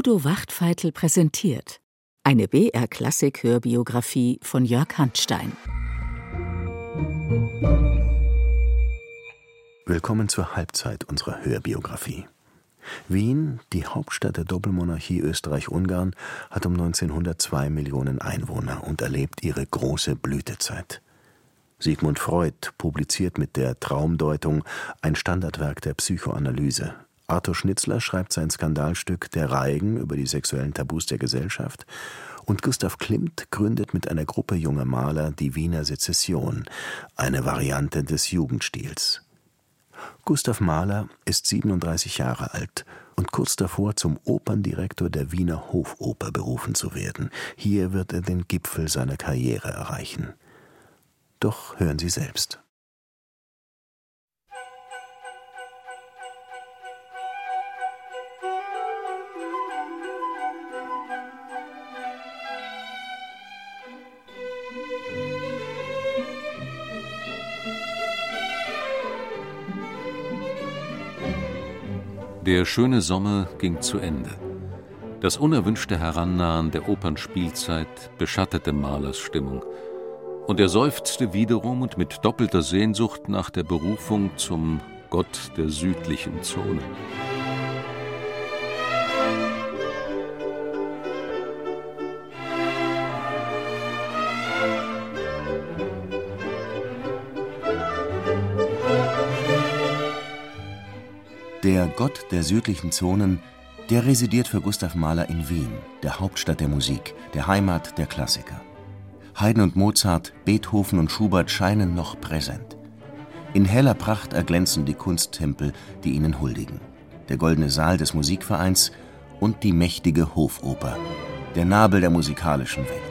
Udo Wachtfeitel präsentiert eine BR-Klassik-Hörbiografie von Jörg Handstein. Willkommen zur Halbzeit unserer Hörbiografie. Wien, die Hauptstadt der Doppelmonarchie Österreich-Ungarn, hat um 1902 Millionen Einwohner und erlebt ihre große Blütezeit. Sigmund Freud publiziert mit der Traumdeutung ein Standardwerk der Psychoanalyse. Arthur Schnitzler schreibt sein Skandalstück Der Reigen über die sexuellen Tabus der Gesellschaft und Gustav Klimt gründet mit einer Gruppe junger Maler die Wiener Sezession, eine Variante des Jugendstils. Gustav Mahler ist 37 Jahre alt und kurz davor zum Operndirektor der Wiener Hofoper berufen zu werden. Hier wird er den Gipfel seiner Karriere erreichen. Doch hören Sie selbst. Der schöne Sommer ging zu Ende. Das unerwünschte Herannahen der Opernspielzeit beschattete Mahlers Stimmung. Und er seufzte wiederum und mit doppelter Sehnsucht nach der Berufung zum Gott der südlichen Zone. Der Gott der südlichen Zonen, der residiert für Gustav Mahler in Wien, der Hauptstadt der Musik, der Heimat der Klassiker. Haydn und Mozart, Beethoven und Schubert scheinen noch präsent. In heller Pracht erglänzen die Kunsttempel, die ihnen huldigen. Der goldene Saal des Musikvereins und die mächtige Hofoper, der Nabel der musikalischen Welt.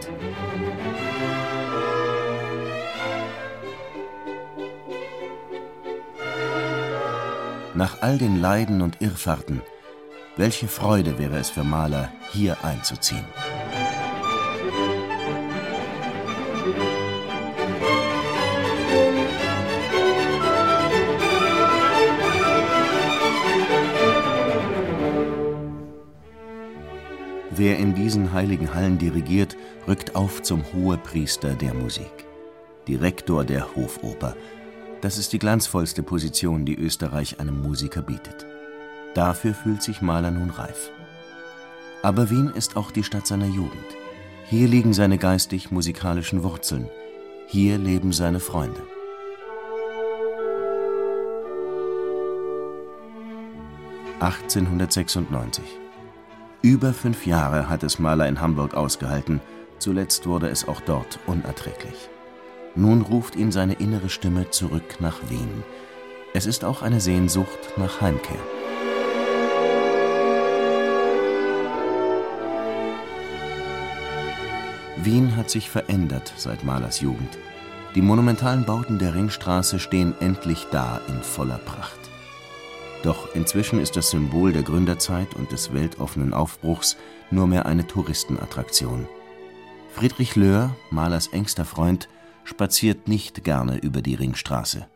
Nach all den Leiden und Irrfahrten, welche Freude wäre es für Mahler, hier einzuziehen. Wer in diesen heiligen Hallen dirigiert, rückt auf zum Hohepriester der Musik. Direktor der Hofoper, das ist die glanzvollste Position, die Österreich einem Musiker bietet. Dafür fühlt sich Mahler nun reif. Aber Wien ist auch die Stadt seiner Jugend. Hier liegen seine geistig-musikalischen Wurzeln. Hier leben seine Freunde. (1896) Über fünf Jahre hat es Mahler in Hamburg ausgehalten, zuletzt wurde es auch dort unerträglich. Nun ruft ihn seine innere Stimme zurück nach Wien. Es ist auch eine Sehnsucht nach Heimkehr. Wien hat sich verändert seit Mahlers Jugend. Die monumentalen Bauten der Ringstraße stehen endlich da in voller Pracht. Doch inzwischen ist das Symbol der Gründerzeit und des weltoffenen Aufbruchs nur mehr eine Touristenattraktion. Friedrich Löhr, Mahlers engster Freund, spaziert nicht gerne über die Ringstraße.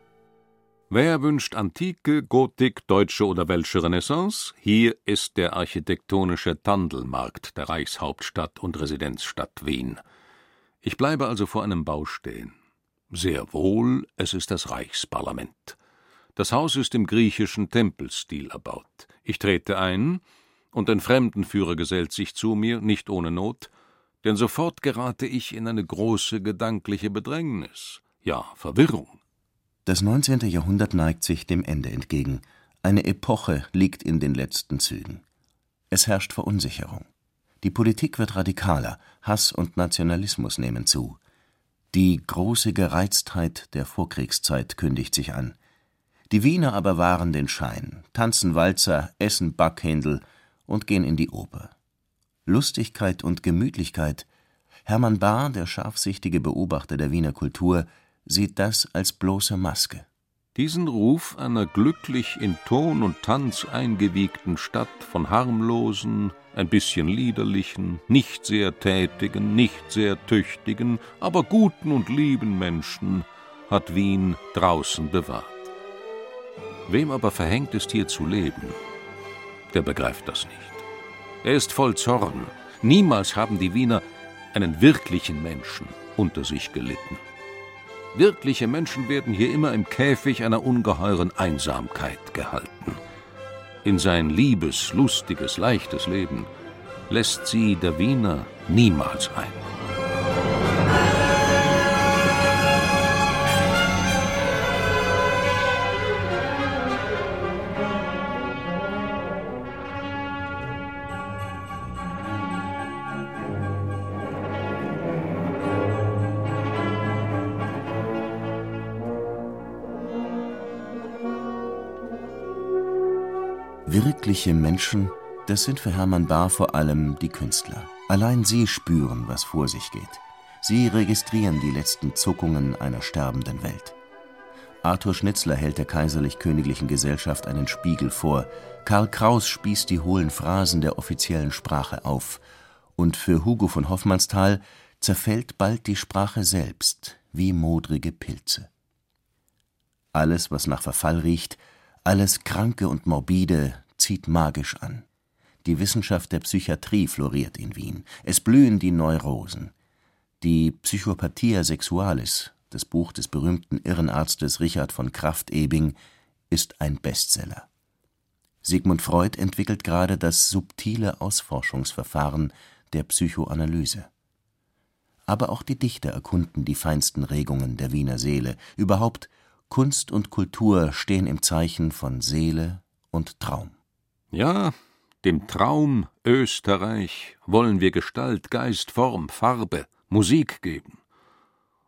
Wer wünscht Antike, Gotik, deutsche oder welsche Renaissance? Hier ist der architektonische Tandelmarkt der Reichshauptstadt und Residenzstadt Wien. Ich bleibe also vor einem Bau stehen. Sehr wohl, es ist das Reichsparlament. Das Haus ist im griechischen Tempelstil erbaut. Ich trete ein, und ein Fremdenführer gesellt sich zu mir, nicht ohne Not, denn sofort gerate ich in eine große gedankliche Bedrängnis, ja Verwirrung. Das 19. Jahrhundert neigt sich dem Ende entgegen. Eine Epoche liegt in den letzten Zügen. Es herrscht Verunsicherung. Die Politik wird radikaler, Hass und Nationalismus nehmen zu. Die große Gereiztheit der Vorkriegszeit kündigt sich an. Die Wiener aber wahren den Schein, tanzen Walzer, essen Backhändel und gehen in die Oper. Lustigkeit und Gemütlichkeit. Hermann Bahr, der scharfsichtige Beobachter der Wiener Kultur, sieht das als bloße Maske. Diesen Ruf einer glücklich in Ton und Tanz eingewiegten Stadt von harmlosen, ein bisschen liederlichen, nicht sehr tätigen, nicht sehr tüchtigen, aber guten und lieben Menschen hat Wien draußen bewahrt. Wem aber verhängt ist, hier zu leben, der begreift das nicht. Er ist voll Zorn. Niemals haben die Wiener einen wirklichen Menschen unter sich gelitten. Wirkliche Menschen werden hier immer im Käfig einer ungeheuren Einsamkeit gehalten. In sein liebes, lustiges, leichtes Leben lässt sie der Wiener niemals ein. Wirkliche Menschen, das sind für Hermann Bahr vor allem die Künstler. Allein sie spüren, was vor sich geht. Sie registrieren die letzten Zuckungen einer sterbenden Welt. Arthur Schnitzler hält der Kaiserlich-Königlichen Gesellschaft einen Spiegel vor, Karl Kraus spießt die hohlen Phrasen der offiziellen Sprache auf, und für Hugo von Hoffmannsthal zerfällt bald die Sprache selbst, wie modrige Pilze. Alles, was nach Verfall riecht, alles Kranke und Morbide, zieht magisch an. Die Wissenschaft der Psychiatrie floriert in Wien. Es blühen die Neurosen. Die Psychopathia sexualis, das Buch des berühmten Irrenarztes Richard von Kraft-Ebing, ist ein Bestseller. Sigmund Freud entwickelt gerade das subtile Ausforschungsverfahren der Psychoanalyse. Aber auch die Dichter erkunden die feinsten Regungen der Wiener Seele. Überhaupt Kunst und Kultur stehen im Zeichen von Seele und Traum. Ja, dem Traum Österreich wollen wir Gestalt, Geist, Form, Farbe, Musik geben.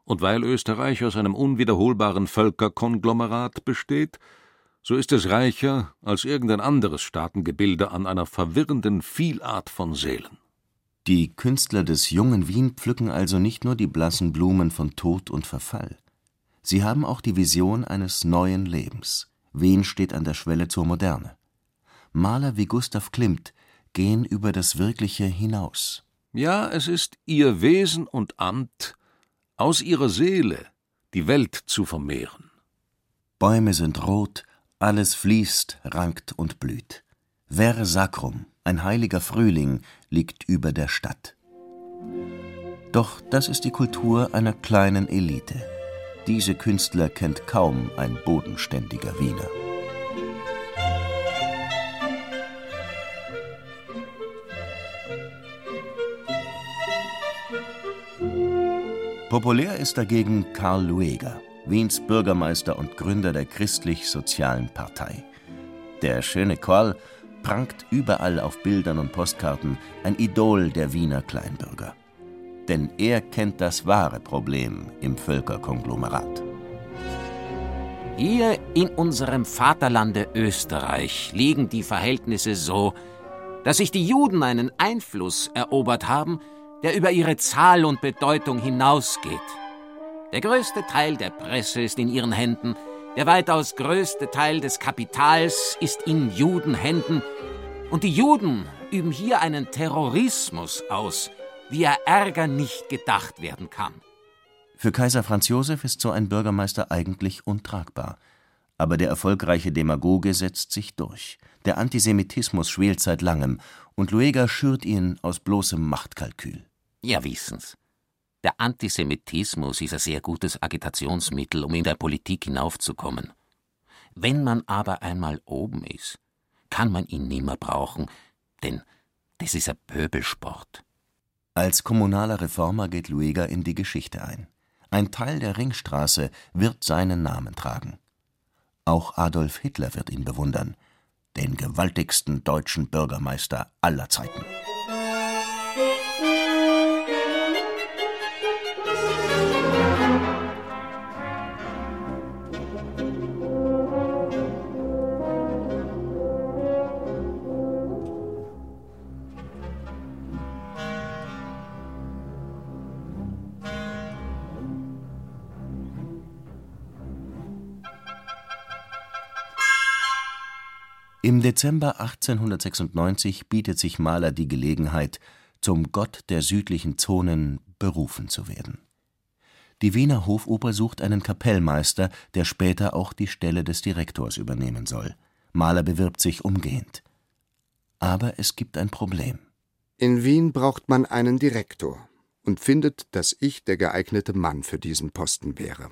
Und weil Österreich aus einem unwiederholbaren Völkerkonglomerat besteht, so ist es reicher als irgendein anderes Staatengebilde an einer verwirrenden Vielart von Seelen. Die Künstler des jungen Wien pflücken also nicht nur die blassen Blumen von Tod und Verfall. Sie haben auch die Vision eines neuen Lebens. Wien steht an der Schwelle zur Moderne. Maler wie Gustav Klimt gehen über das Wirkliche hinaus. Ja, es ist ihr Wesen und Amt, aus ihrer Seele die Welt zu vermehren. Bäume sind rot, alles fließt, rankt und blüht. Ver sacrum, ein heiliger Frühling, liegt über der Stadt. Doch das ist die Kultur einer kleinen Elite. Diese Künstler kennt kaum ein bodenständiger Wiener. Populär ist dagegen Karl Lueger, Wiens Bürgermeister und Gründer der Christlich-Sozialen Partei. Der schöne Karl prangt überall auf Bildern und Postkarten, ein Idol der Wiener Kleinbürger. Denn er kennt das wahre Problem im Völkerkonglomerat. Hier in unserem Vaterlande Österreich liegen die Verhältnisse so, dass sich die Juden einen Einfluss erobert haben, der über ihre Zahl und Bedeutung hinausgeht. Der größte Teil der Presse ist in ihren Händen, der weitaus größte Teil des Kapitals ist in Judenhänden, und die Juden üben hier einen Terrorismus aus, wie er Ärger nicht gedacht werden kann. Für Kaiser Franz Josef ist so ein Bürgermeister eigentlich untragbar. Aber der erfolgreiche Demagoge setzt sich durch. Der Antisemitismus schwelt seit langem, und Lueger schürt ihn aus bloßem Machtkalkül. Ja, wissen's. Der Antisemitismus ist ein sehr gutes Agitationsmittel, um in der Politik hinaufzukommen. Wenn man aber einmal oben ist, kann man ihn nimmer brauchen, denn das ist ein Pöbelsport. Als kommunaler Reformer geht Lueger in die Geschichte ein. Ein Teil der Ringstraße wird seinen Namen tragen. Auch Adolf Hitler wird ihn bewundern, den gewaltigsten deutschen Bürgermeister aller Zeiten. Im Dezember 1896 bietet sich Mahler die Gelegenheit, zum Gott der südlichen Zonen berufen zu werden. Die Wiener Hofoper sucht einen Kapellmeister, der später auch die Stelle des Direktors übernehmen soll. Mahler bewirbt sich umgehend. Aber es gibt ein Problem In Wien braucht man einen Direktor und findet, dass ich der geeignete Mann für diesen Posten wäre.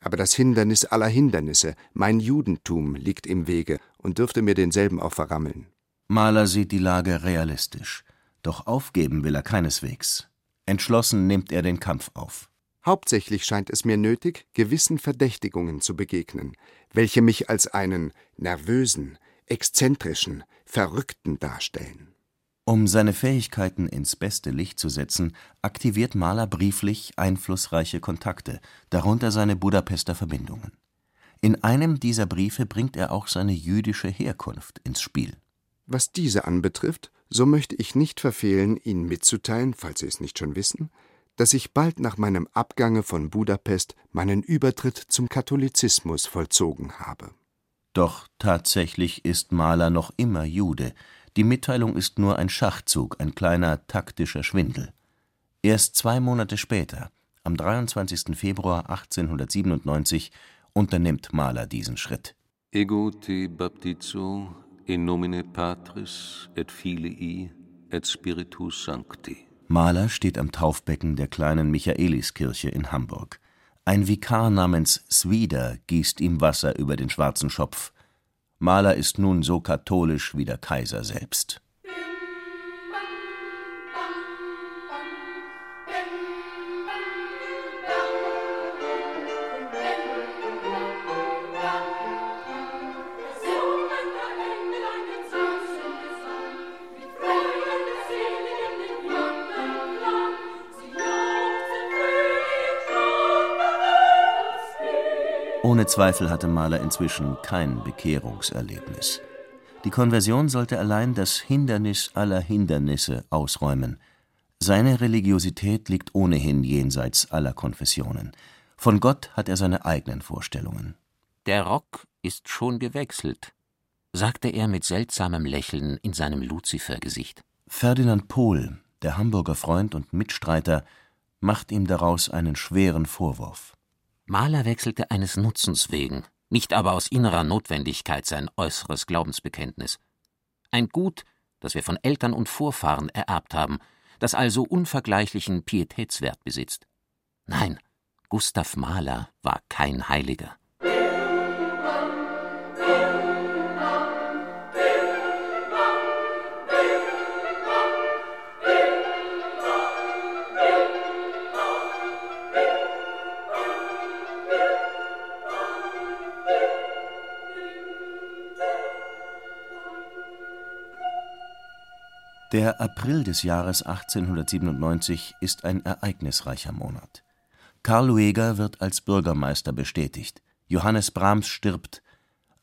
Aber das Hindernis aller Hindernisse, mein Judentum, liegt im Wege und dürfte mir denselben auch verrammeln. Mahler sieht die Lage realistisch. Doch aufgeben will er keineswegs. Entschlossen nimmt er den Kampf auf. Hauptsächlich scheint es mir nötig, gewissen Verdächtigungen zu begegnen, welche mich als einen nervösen, exzentrischen, Verrückten darstellen. Um seine Fähigkeiten ins beste Licht zu setzen, aktiviert Mahler brieflich einflussreiche Kontakte, darunter seine Budapester Verbindungen. In einem dieser Briefe bringt er auch seine jüdische Herkunft ins Spiel. Was diese anbetrifft, so möchte ich nicht verfehlen, Ihnen mitzuteilen, falls Sie es nicht schon wissen, dass ich bald nach meinem Abgange von Budapest meinen Übertritt zum Katholizismus vollzogen habe. Doch tatsächlich ist Mahler noch immer Jude, die Mitteilung ist nur ein Schachzug, ein kleiner taktischer Schwindel. Erst zwei Monate später, am 23. Februar 1897, unternimmt Mahler diesen Schritt. Ego te baptizo in nomine Patris et Filii et Spiritus Sancti. Mahler steht am Taufbecken der kleinen Michaeliskirche in Hamburg. Ein Vikar namens Swider gießt ihm Wasser über den schwarzen Schopf. Mahler ist nun so katholisch wie der Kaiser selbst. Ohne Zweifel hatte Mahler inzwischen kein Bekehrungserlebnis. Die Konversion sollte allein das Hindernis aller Hindernisse ausräumen. Seine Religiosität liegt ohnehin jenseits aller Konfessionen. Von Gott hat er seine eigenen Vorstellungen. Der Rock ist schon gewechselt, sagte er mit seltsamem Lächeln in seinem Luzifergesicht. Ferdinand Pohl, der Hamburger Freund und Mitstreiter, macht ihm daraus einen schweren Vorwurf. Mahler wechselte eines Nutzens wegen, nicht aber aus innerer Notwendigkeit sein äußeres Glaubensbekenntnis. Ein Gut, das wir von Eltern und Vorfahren ererbt haben, das also unvergleichlichen Pietätswert besitzt. Nein, Gustav Mahler war kein Heiliger. Der April des Jahres 1897 ist ein ereignisreicher Monat. Karl Lueger wird als Bürgermeister bestätigt. Johannes Brahms stirbt.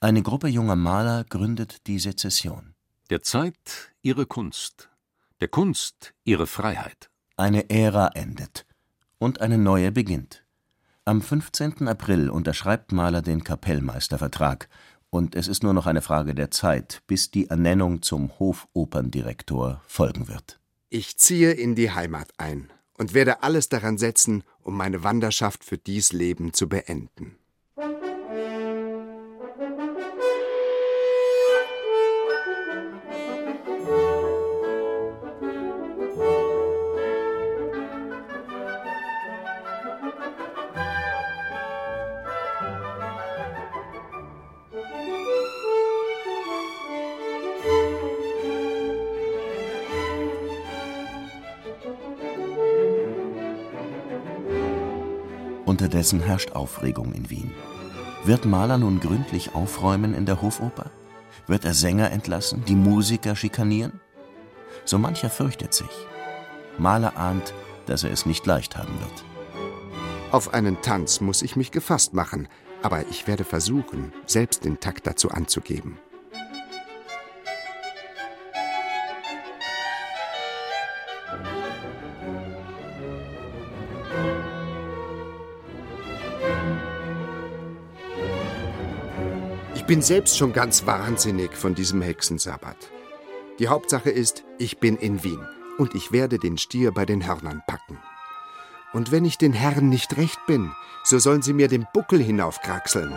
Eine Gruppe junger Maler gründet die Sezession. Der Zeit ihre Kunst, der Kunst ihre Freiheit. Eine Ära endet und eine neue beginnt. Am 15. April unterschreibt Mahler den Kapellmeistervertrag und es ist nur noch eine Frage der Zeit, bis die Ernennung zum Hofoperndirektor folgen wird. Ich ziehe in die Heimat ein und werde alles daran setzen, um meine Wanderschaft für dies Leben zu beenden. Unterdessen herrscht Aufregung in Wien. Wird Mahler nun gründlich aufräumen in der Hofoper? Wird er Sänger entlassen, die Musiker schikanieren? So mancher fürchtet sich. Mahler ahnt, dass er es nicht leicht haben wird. Auf einen Tanz muss ich mich gefasst machen, aber ich werde versuchen, selbst den Takt dazu anzugeben. Bin selbst schon ganz wahnsinnig von diesem Hexensabbat. Die Hauptsache ist, ich bin in Wien und ich werde den Stier bei den Hörnern packen. Und wenn ich den Herren nicht recht bin, so sollen sie mir den Buckel hinaufkraxeln.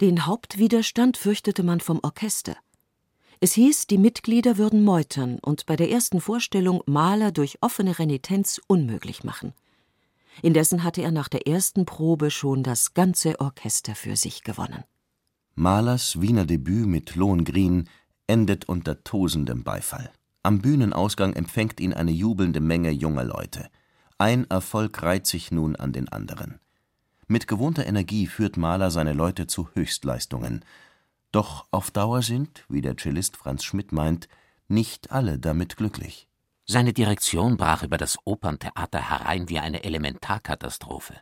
Den Hauptwiderstand fürchtete man vom Orchester. Es hieß, die Mitglieder würden meutern und bei der ersten Vorstellung Maler durch offene Renitenz unmöglich machen. Indessen hatte er nach der ersten Probe schon das ganze Orchester für sich gewonnen. Mahlers Wiener Debüt mit Lohengrin endet unter tosendem Beifall. Am Bühnenausgang empfängt ihn eine jubelnde Menge junger Leute. Ein Erfolg reiht sich nun an den anderen. Mit gewohnter Energie führt Mahler seine Leute zu Höchstleistungen. Doch auf Dauer sind, wie der Cellist Franz Schmidt meint, nicht alle damit glücklich. Seine Direktion brach über das Operntheater herein wie eine Elementarkatastrophe.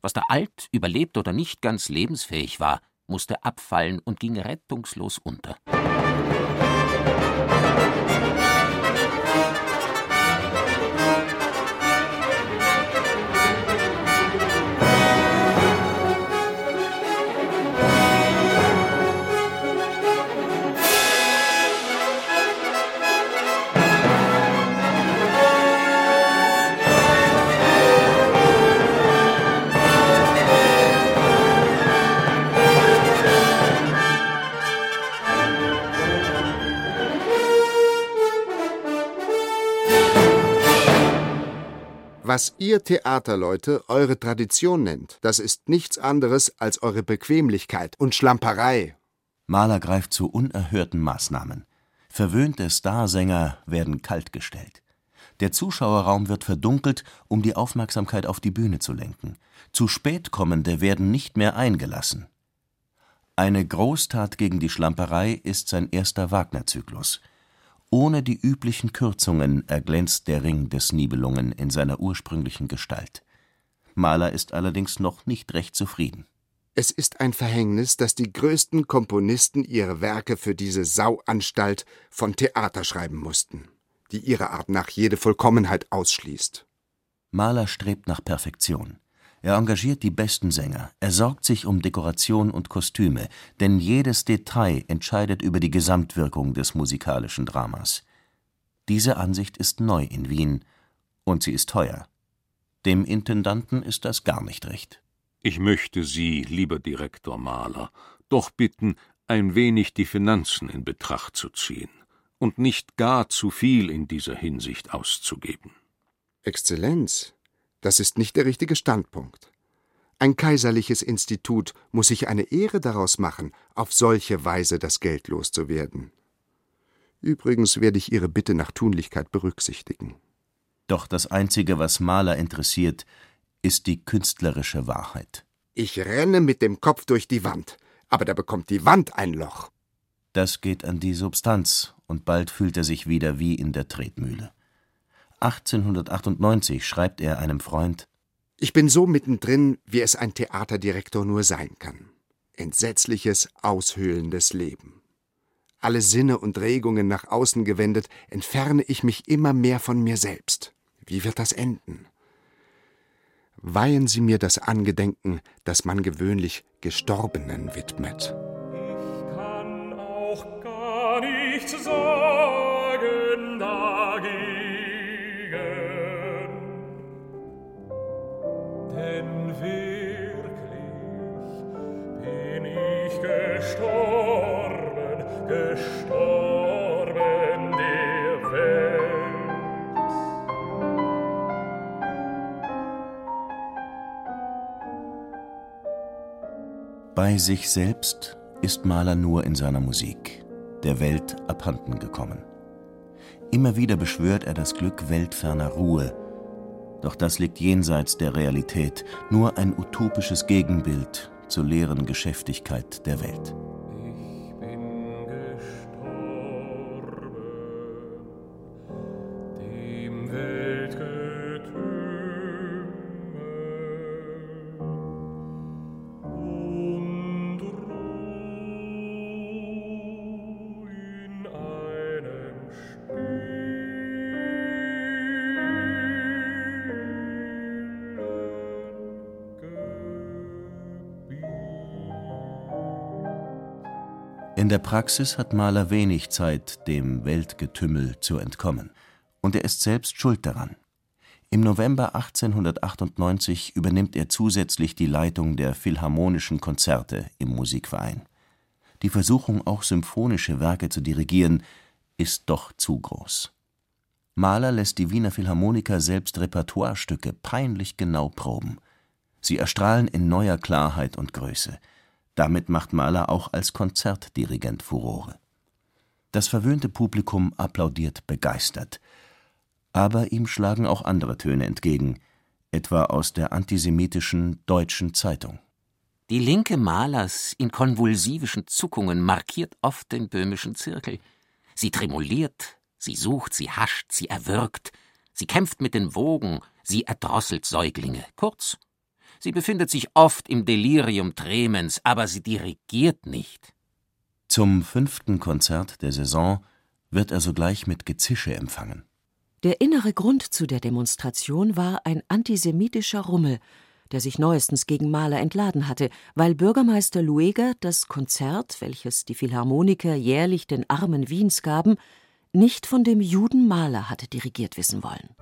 Was da alt, überlebt oder nicht ganz lebensfähig war, musste abfallen und ging rettungslos unter. Was ihr Theaterleute eure Tradition nennt, das ist nichts anderes als eure Bequemlichkeit und Schlamperei. Mahler greift zu unerhörten Maßnahmen. Verwöhnte Starsänger werden kaltgestellt. Der Zuschauerraum wird verdunkelt, um die Aufmerksamkeit auf die Bühne zu lenken. Zu Spätkommende werden nicht mehr eingelassen. Eine Großtat gegen die Schlamperei ist sein erster Wagner-Zyklus. Ohne die üblichen Kürzungen erglänzt der Ring des Nibelungen in seiner ursprünglichen Gestalt. Mahler ist allerdings noch nicht recht zufrieden. Es ist ein Verhängnis, dass die größten Komponisten ihre Werke für diese Sauanstalt von Theater schreiben mussten, die ihrer Art nach jede Vollkommenheit ausschließt. Mahler strebt nach Perfektion. Er engagiert die besten Sänger, er sorgt sich um Dekoration und Kostüme, denn jedes Detail entscheidet über die Gesamtwirkung des musikalischen Dramas. Diese Ansicht ist neu in Wien und sie ist teuer. Dem Intendanten ist das gar nicht recht. Ich möchte Sie, lieber Direktor Mahler, doch bitten, ein wenig die Finanzen in Betracht zu ziehen und nicht gar zu viel in dieser Hinsicht auszugeben. Exzellenz, das ist nicht der richtige Standpunkt. Ein kaiserliches Institut muss sich eine Ehre daraus machen, auf solche Weise das Geld loszuwerden. Übrigens werde ich Ihre Bitte nach Tunlichkeit berücksichtigen. Doch das Einzige, was Maler interessiert, ist die künstlerische Wahrheit. Ich renne mit dem Kopf durch die Wand, aber da bekommt die Wand ein Loch. Das geht an die Substanz, und bald fühlt er sich wieder wie in der Tretmühle. 1898 schreibt er einem Freund Ich bin so mittendrin, wie es ein Theaterdirektor nur sein kann. Entsetzliches, aushöhlendes Leben. Alle Sinne und Regungen nach außen gewendet, entferne ich mich immer mehr von mir selbst. Wie wird das enden? Weihen Sie mir das Angedenken, das man gewöhnlich Gestorbenen widmet. Bei sich selbst ist Mahler nur in seiner Musik, der Welt abhanden gekommen. Immer wieder beschwört er das Glück weltferner Ruhe, doch das liegt jenseits der Realität, nur ein utopisches Gegenbild zur leeren Geschäftigkeit der Welt. In der Praxis hat Mahler wenig Zeit, dem Weltgetümmel zu entkommen. Und er ist selbst schuld daran. Im November 1898 übernimmt er zusätzlich die Leitung der Philharmonischen Konzerte im Musikverein. Die Versuchung, auch symphonische Werke zu dirigieren, ist doch zu groß. Mahler lässt die Wiener Philharmoniker selbst Repertoirestücke peinlich genau proben. Sie erstrahlen in neuer Klarheit und Größe. Damit macht Mahler auch als Konzertdirigent Furore. Das verwöhnte Publikum applaudiert begeistert. Aber ihm schlagen auch andere Töne entgegen, etwa aus der antisemitischen Deutschen Zeitung. Die linke Malers in konvulsivischen Zuckungen markiert oft den böhmischen Zirkel. Sie tremoliert, sie sucht, sie hascht, sie erwürgt, sie kämpft mit den Wogen, sie erdrosselt Säuglinge. Kurz, sie befindet sich oft im Delirium Tremens, aber sie dirigiert nicht. Zum fünften Konzert der Saison wird er sogleich mit Gezische empfangen. Der innere Grund zu der Demonstration war ein antisemitischer Rummel, der sich neuestens gegen Mahler entladen hatte, weil Bürgermeister Lueger das Konzert, welches die Philharmoniker jährlich den Armen Wiens gaben, nicht von dem Juden Mahler hatte dirigiert wissen wollen.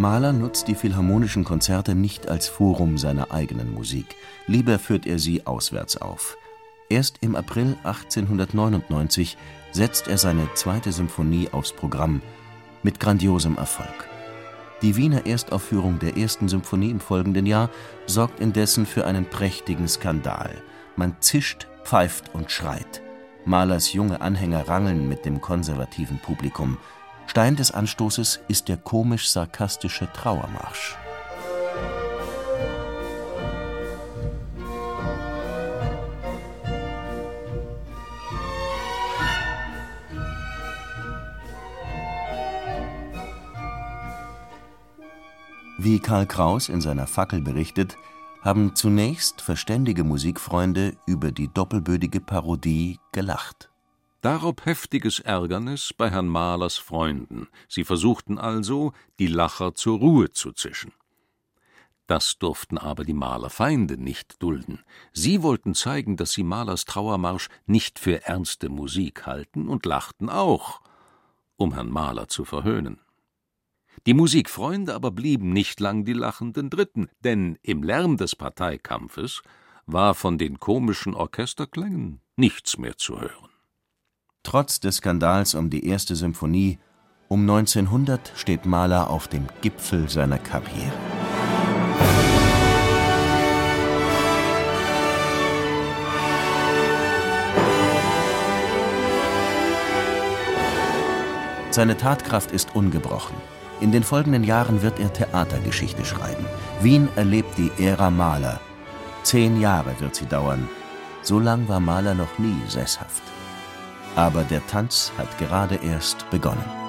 Mahler nutzt die philharmonischen Konzerte nicht als Forum seiner eigenen Musik, lieber führt er sie auswärts auf. Erst im April 1899 setzt er seine zweite Symphonie aufs Programm, mit grandiosem Erfolg. Die Wiener Erstaufführung der ersten Symphonie im folgenden Jahr sorgt indessen für einen prächtigen Skandal. Man zischt, pfeift und schreit. Mahlers junge Anhänger rangeln mit dem konservativen Publikum. Stein des Anstoßes ist der komisch-sarkastische Trauermarsch. Wie Karl Kraus in seiner Fackel berichtet, haben zunächst verständige Musikfreunde über die doppelbödige Parodie gelacht. Darauf heftiges Ärgernis bei Herrn Mahlers Freunden. Sie versuchten also, die Lacher zur Ruhe zu zischen. Das durften aber die Malerfeinde nicht dulden. Sie wollten zeigen, dass sie Mahlers Trauermarsch nicht für ernste Musik halten und lachten auch, um Herrn Mahler zu verhöhnen. Die Musikfreunde aber blieben nicht lang die lachenden Dritten, denn im Lärm des Parteikampfes war von den komischen Orchesterklängen nichts mehr zu hören. Trotz des Skandals um die erste Symphonie um 1900 steht Mahler auf dem Gipfel seiner Karriere. Seine Tatkraft ist ungebrochen. In den folgenden Jahren wird er Theatergeschichte schreiben. Wien erlebt die Ära Mahler. Zehn Jahre wird sie dauern. So lang war Mahler noch nie sesshaft. Aber der Tanz hat gerade erst begonnen.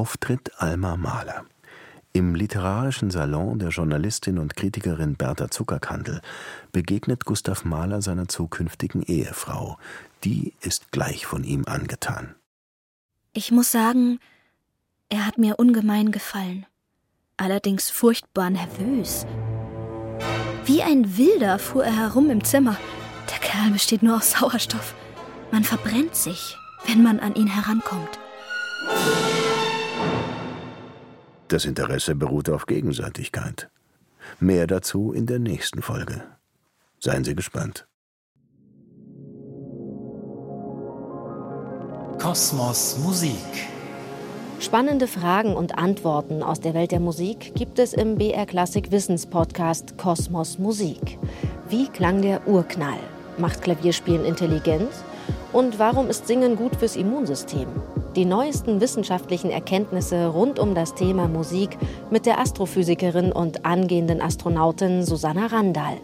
Auftritt Alma Mahler. Im literarischen Salon der Journalistin und Kritikerin Bertha Zuckerkandel begegnet Gustav Mahler seiner zukünftigen Ehefrau. Die ist gleich von ihm angetan. Ich muss sagen, er hat mir ungemein gefallen. Allerdings furchtbar nervös. Wie ein Wilder fuhr er herum im Zimmer. Der Kerl besteht nur aus Sauerstoff. Man verbrennt sich, wenn man an ihn herankommt. Das Interesse beruht auf Gegenseitigkeit. Mehr dazu in der nächsten Folge. Seien Sie gespannt. Kosmos Musik. Spannende Fragen und Antworten aus der Welt der Musik gibt es im BR Klassik Wissenspodcast Kosmos Musik. Wie klang der Urknall? Macht Klavierspielen intelligent? Und warum ist Singen gut fürs Immunsystem? Die neuesten wissenschaftlichen Erkenntnisse rund um das Thema Musik mit der Astrophysikerin und angehenden Astronautin Susanna Randall.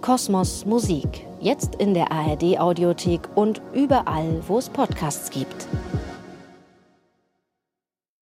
Kosmos Musik, jetzt in der ARD Audiothek und überall, wo es Podcasts gibt.